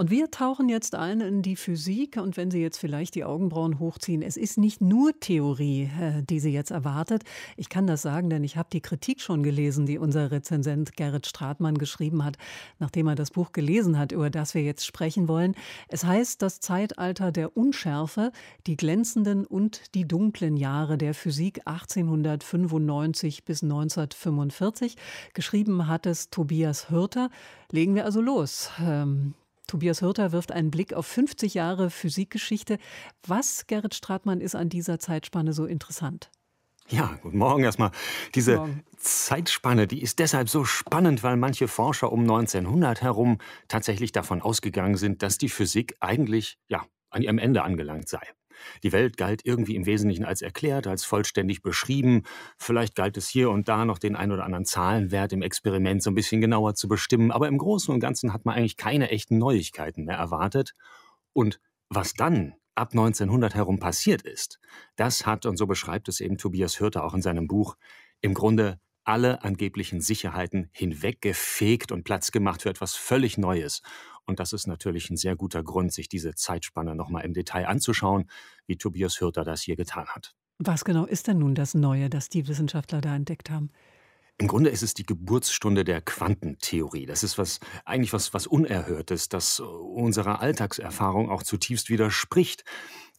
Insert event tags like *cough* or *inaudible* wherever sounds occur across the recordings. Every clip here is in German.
und wir tauchen jetzt ein in die Physik. Und wenn Sie jetzt vielleicht die Augenbrauen hochziehen, es ist nicht nur Theorie, äh, die Sie jetzt erwartet. Ich kann das sagen, denn ich habe die Kritik schon gelesen, die unser Rezensent Gerrit Stratmann geschrieben hat, nachdem er das Buch gelesen hat, über das wir jetzt sprechen wollen. Es heißt Das Zeitalter der Unschärfe, die glänzenden und die dunklen Jahre der Physik 1895 bis 1945. Geschrieben hat es Tobias Hürter. Legen wir also los. Ähm, Tobias Hürter wirft einen Blick auf 50 Jahre Physikgeschichte. Was, Gerrit Stratmann, ist an dieser Zeitspanne so interessant? Ja, guten Morgen erstmal. Diese Morgen. Zeitspanne, die ist deshalb so spannend, weil manche Forscher um 1900 herum tatsächlich davon ausgegangen sind, dass die Physik eigentlich ja an ihrem Ende angelangt sei. Die Welt galt irgendwie im Wesentlichen als erklärt, als vollständig beschrieben. Vielleicht galt es hier und da noch den ein oder anderen Zahlenwert im Experiment so ein bisschen genauer zu bestimmen. Aber im Großen und Ganzen hat man eigentlich keine echten Neuigkeiten mehr erwartet. Und was dann ab 1900 herum passiert ist, das hat, und so beschreibt es eben Tobias Hürter auch in seinem Buch, im Grunde alle angeblichen Sicherheiten hinweggefegt und Platz gemacht für etwas völlig Neues. Und das ist natürlich ein sehr guter Grund, sich diese Zeitspanne nochmal im Detail anzuschauen, wie Tobias Hürter das hier getan hat. Was genau ist denn nun das Neue, das die Wissenschaftler da entdeckt haben? Im Grunde ist es die Geburtsstunde der Quantentheorie. Das ist was, eigentlich was, was Unerhörtes, das unserer Alltagserfahrung auch zutiefst widerspricht.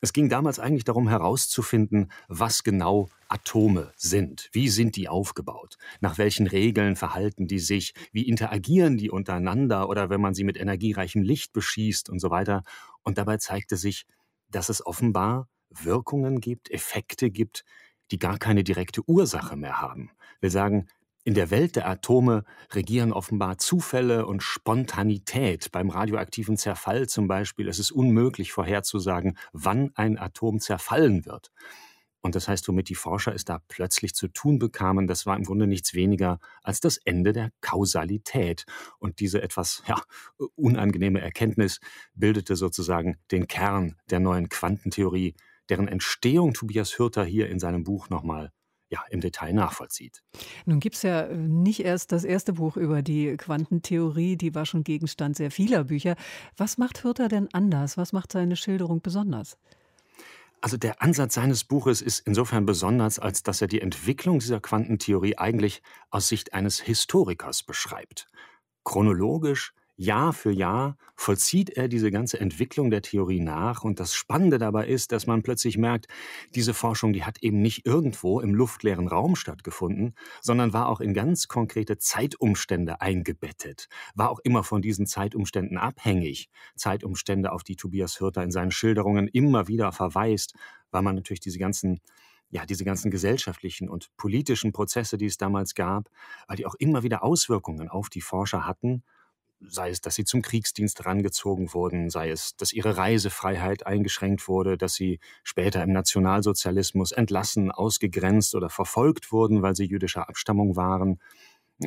Es ging damals eigentlich darum herauszufinden, was genau Atome sind. Wie sind die aufgebaut? Nach welchen Regeln verhalten die sich? Wie interagieren die untereinander oder wenn man sie mit energiereichem Licht beschießt und so weiter? Und dabei zeigte sich, dass es offenbar Wirkungen gibt, Effekte gibt, die gar keine direkte Ursache mehr haben. Wir sagen, in der Welt der Atome regieren offenbar Zufälle und Spontanität. Beim radioaktiven Zerfall zum Beispiel ist es unmöglich vorherzusagen, wann ein Atom zerfallen wird. Und das heißt, womit die Forscher es da plötzlich zu tun bekamen, das war im Grunde nichts weniger als das Ende der Kausalität. Und diese etwas ja, unangenehme Erkenntnis bildete sozusagen den Kern der neuen Quantentheorie, deren Entstehung Tobias Hürter hier in seinem Buch nochmal ja, im Detail nachvollzieht. Nun gibt es ja äh, nicht erst das erste Buch über die Quantentheorie, die war schon Gegenstand sehr vieler Bücher. Was macht Hürter denn anders? Was macht seine Schilderung besonders? Also der Ansatz seines Buches ist insofern besonders, als dass er die Entwicklung dieser Quantentheorie eigentlich aus Sicht eines Historikers beschreibt. Chronologisch, Jahr für Jahr vollzieht er diese ganze Entwicklung der Theorie nach. Und das Spannende dabei ist, dass man plötzlich merkt, diese Forschung, die hat eben nicht irgendwo im luftleeren Raum stattgefunden, sondern war auch in ganz konkrete Zeitumstände eingebettet, war auch immer von diesen Zeitumständen abhängig. Zeitumstände, auf die Tobias Hürter in seinen Schilderungen immer wieder verweist, weil man natürlich diese ganzen ja, diese ganzen gesellschaftlichen und politischen Prozesse, die es damals gab, weil die auch immer wieder Auswirkungen auf die Forscher hatten sei es, dass sie zum Kriegsdienst herangezogen wurden, sei es, dass ihre Reisefreiheit eingeschränkt wurde, dass sie später im Nationalsozialismus entlassen, ausgegrenzt oder verfolgt wurden, weil sie jüdischer Abstammung waren.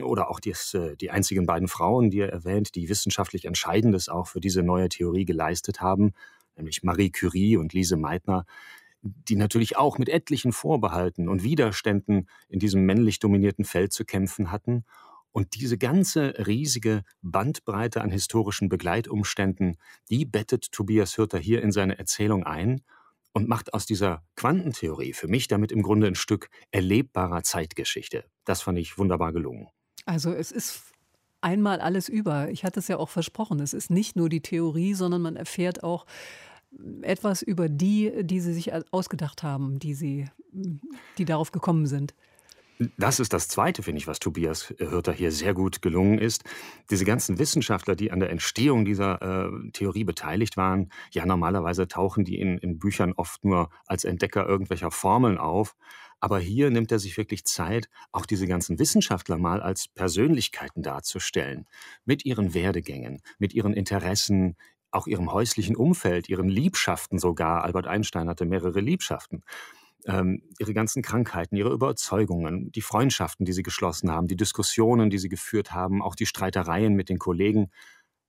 Oder auch dies, äh, die einzigen beiden Frauen, die er erwähnt, die wissenschaftlich Entscheidendes auch für diese neue Theorie geleistet haben, nämlich Marie Curie und Lise Meitner, die natürlich auch mit etlichen Vorbehalten und Widerständen in diesem männlich dominierten Feld zu kämpfen hatten und diese ganze riesige Bandbreite an historischen Begleitumständen, die bettet Tobias Hürter hier in seine Erzählung ein und macht aus dieser Quantentheorie für mich damit im Grunde ein Stück erlebbarer Zeitgeschichte. Das fand ich wunderbar gelungen. Also es ist einmal alles über. Ich hatte es ja auch versprochen. Es ist nicht nur die Theorie, sondern man erfährt auch etwas über die, die sie sich ausgedacht haben, die sie, die darauf gekommen sind. Das ist das Zweite, finde ich, was Tobias Hürter hier sehr gut gelungen ist. Diese ganzen Wissenschaftler, die an der Entstehung dieser äh, Theorie beteiligt waren, ja, normalerweise tauchen die in, in Büchern oft nur als Entdecker irgendwelcher Formeln auf. Aber hier nimmt er sich wirklich Zeit, auch diese ganzen Wissenschaftler mal als Persönlichkeiten darzustellen. Mit ihren Werdegängen, mit ihren Interessen, auch ihrem häuslichen Umfeld, ihren Liebschaften sogar. Albert Einstein hatte mehrere Liebschaften ähm, ihre ganzen Krankheiten, ihre Überzeugungen, die Freundschaften, die sie geschlossen haben, die Diskussionen, die sie geführt haben, auch die Streitereien mit den Kollegen.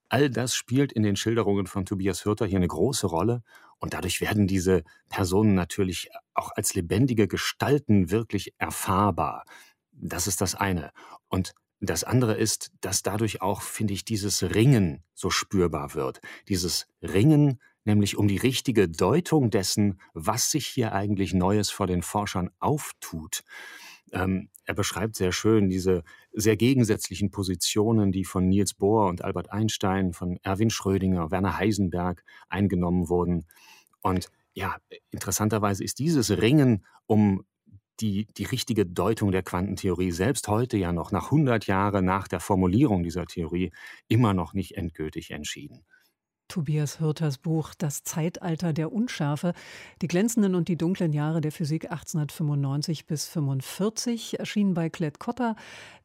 All das spielt in den Schilderungen von Tobias Hürter hier eine große Rolle und dadurch werden diese Personen natürlich auch als lebendige Gestalten wirklich erfahrbar. Das ist das eine. Und das andere ist, dass dadurch auch, finde ich, dieses Ringen so spürbar wird. Dieses Ringen nämlich um die richtige Deutung dessen, was sich hier eigentlich Neues vor den Forschern auftut. Ähm, er beschreibt sehr schön diese sehr gegensätzlichen Positionen, die von Niels Bohr und Albert Einstein, von Erwin Schrödinger, Werner Heisenberg eingenommen wurden. Und ja, interessanterweise ist dieses Ringen um die, die richtige Deutung der Quantentheorie selbst heute ja noch nach 100 Jahren nach der Formulierung dieser Theorie immer noch nicht endgültig entschieden. Tobias Hürters Buch Das Zeitalter der Unschärfe, die glänzenden und die dunklen Jahre der Physik 1895 bis 45, erschienen bei Klett Cotta,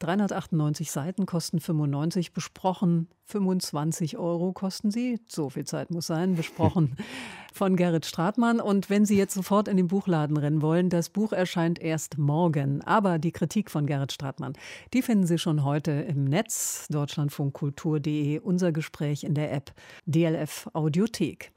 398 Seiten, kosten 95, besprochen 25 Euro kosten sie, so viel Zeit muss sein, besprochen *laughs* von Gerrit Stratmann. Und wenn Sie jetzt sofort in den Buchladen rennen wollen, das Buch erscheint erst morgen. Aber die Kritik von Gerrit Stratmann, die finden Sie schon heute im Netz, deutschlandfunkkultur.de, unser Gespräch in der App DLF Audiothek.